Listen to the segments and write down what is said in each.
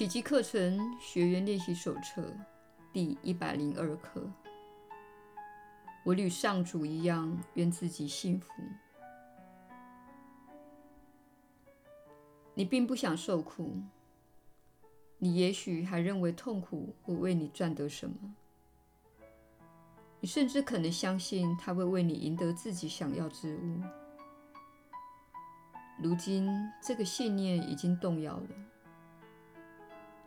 奇迹课程学员练习手册第一百零二课。我与上主一样，愿自己幸福。你并不想受苦，你也许还认为痛苦会为你赚得什么。你甚至可能相信它会为你赢得自己想要之物。如今，这个信念已经动摇了。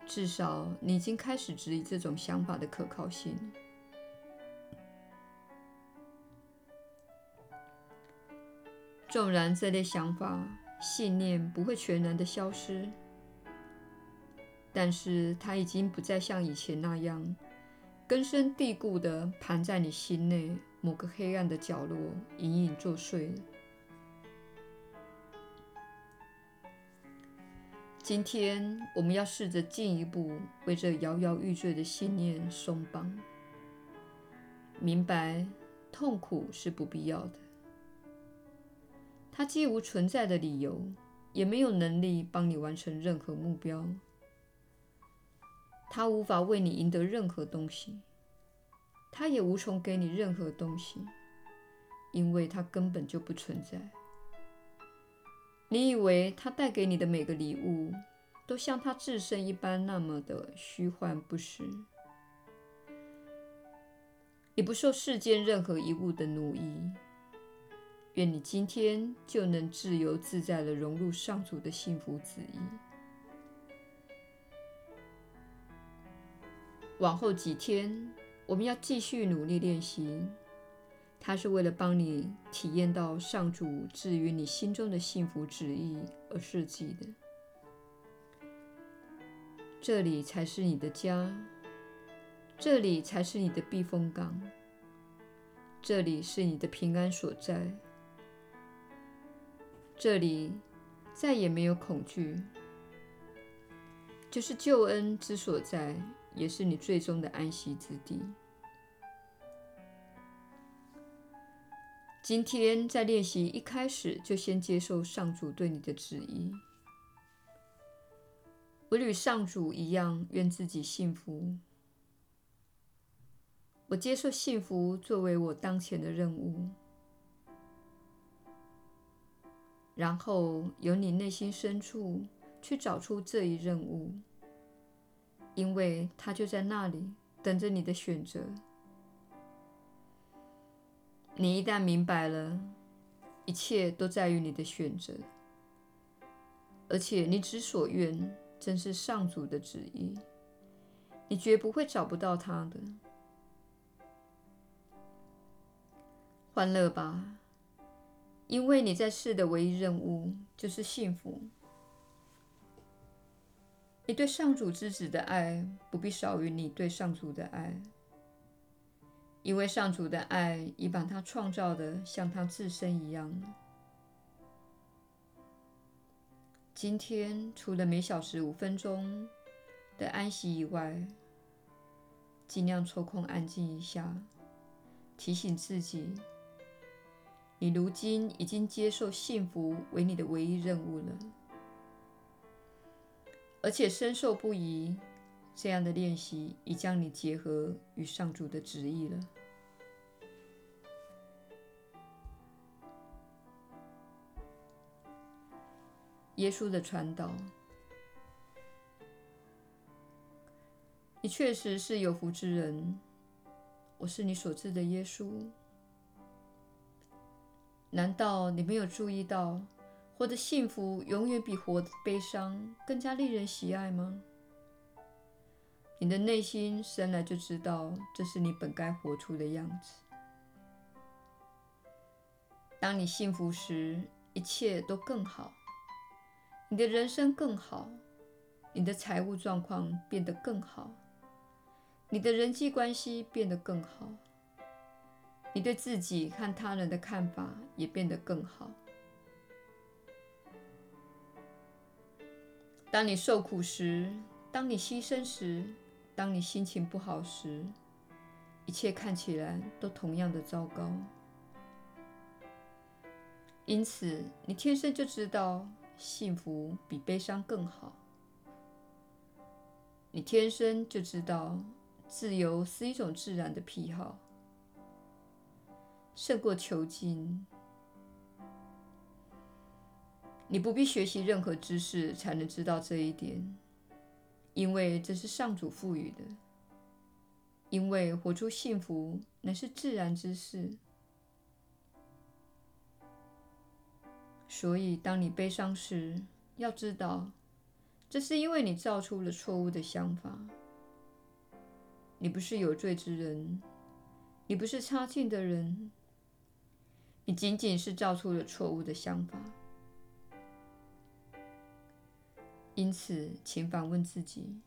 至少，你已经开始质疑这种想法的可靠性。纵然这类想法、信念不会全然的消失，但是它已经不再像以前那样根深蒂固的盘在你心内某个黑暗的角落，隐隐作祟了。今天，我们要试着进一步为这摇摇欲坠的信念松绑，明白痛苦是不必要的。它既无存在的理由，也没有能力帮你完成任何目标。它无法为你赢得任何东西，它也无从给你任何东西，因为它根本就不存在。你以为他带给你的每个礼物，都像他自身一般那么的虚幻不实。你不受世间任何一物的奴役。愿你今天就能自由自在地融入上主的幸福旨意。往后几天，我们要继续努力练习。它是为了帮你体验到上主置于你心中的幸福旨意而设计的。这里才是你的家，这里才是你的避风港，这里是你的平安所在，这里再也没有恐惧，就是救恩之所在，也是你最终的安息之地。今天在练习一开始就先接受上主对你的旨意。我与上主一样，愿自己幸福。我接受幸福作为我当前的任务。然后由你内心深处去找出这一任务，因为它就在那里等着你的选择。你一旦明白了，一切都在于你的选择，而且你之所愿正是上主的旨意，你绝不会找不到他的。欢乐吧，因为你在世的唯一任务就是幸福。你对上主之子的爱不必少于你对上主的爱。因为上主的爱已把他创造的像他自身一样。今天除了每小时五分钟的安息以外，尽量抽空安静一下，提醒自己，你如今已经接受幸福为你的唯一任务了，而且深受不疑。这样的练习已将你结合与上主的旨意了。耶稣的传导，你确实是有福之人。我是你所知的耶稣。难道你没有注意到，活得幸福永远比活得悲伤更加令人喜爱吗？你的内心生来就知道，这是你本该活出的样子。当你幸福时，一切都更好，你的人生更好，你的财务状况变得更好，你的人际关系变得更好，你对自己和他人的看法也变得更好。当你受苦时，当你牺牲时，当你心情不好时，一切看起来都同样的糟糕。因此，你天生就知道幸福比悲伤更好。你天生就知道，自由是一种自然的癖好，胜过囚禁。你不必学习任何知识才能知道这一点，因为这是上主赋予的。因为活出幸福乃是自然之事，所以当你悲伤时，要知道，这是因为你造出了错误的想法。你不是有罪之人，你不是差劲的人，你仅仅是造出了错误的想法。因此，请反问自己。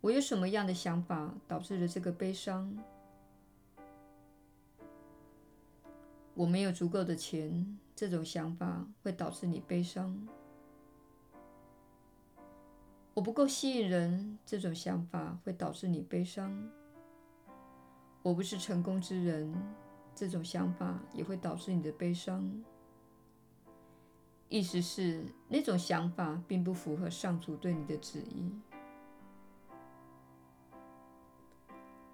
我有什么样的想法导致了这个悲伤？我没有足够的钱，这种想法会导致你悲伤。我不够吸引人，这种想法会导致你悲伤。我不是成功之人，这种想法也会导致你的悲伤。意思是，那种想法并不符合上主对你的旨意。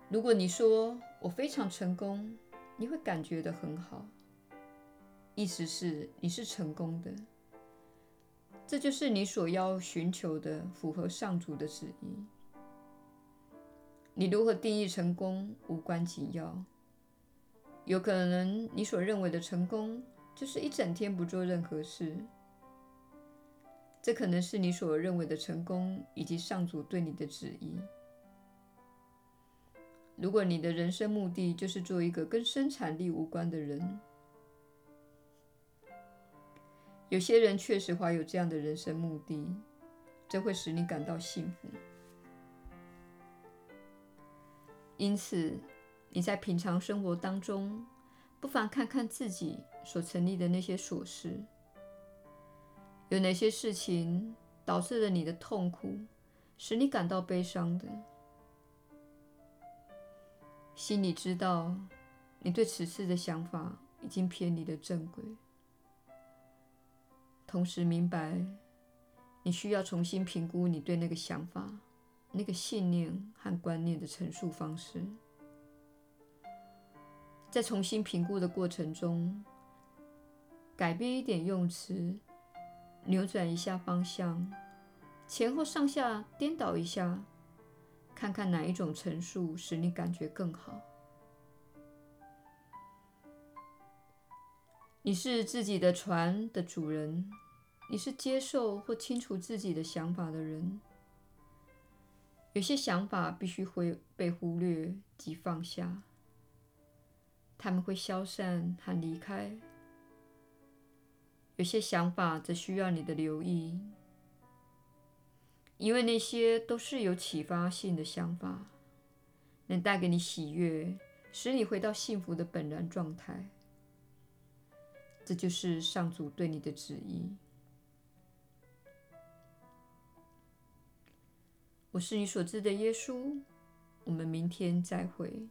如果你说我非常成功，你会感觉得很好，意思是你是成功的，这就是你所要寻求的，符合上主的旨意。你如何定义成功无关紧要，有可能你所认为的成功就是一整天不做任何事，这可能是你所认为的成功以及上主对你的旨意。如果你的人生目的就是做一个跟生产力无关的人，有些人确实怀有这样的人生目的，这会使你感到幸福。因此，你在平常生活当中，不妨看看自己所成立的那些琐事，有哪些事情导致了你的痛苦，使你感到悲伤的。心里知道，你对此事的想法已经偏离了正轨。同时明白，你需要重新评估你对那个想法、那个信念和观念的陈述方式。在重新评估的过程中，改变一点用词，扭转一下方向，前后上下颠倒一下。看看哪一种陈述使你感觉更好。你是自己的船的主人，你是接受或清除自己的想法的人。有些想法必须会被忽略及放下，他们会消散和离开。有些想法则需要你的留意。因为那些都是有启发性的想法，能带给你喜悦，使你回到幸福的本然状态。这就是上主对你的旨意。我是你所知的耶稣。我们明天再会。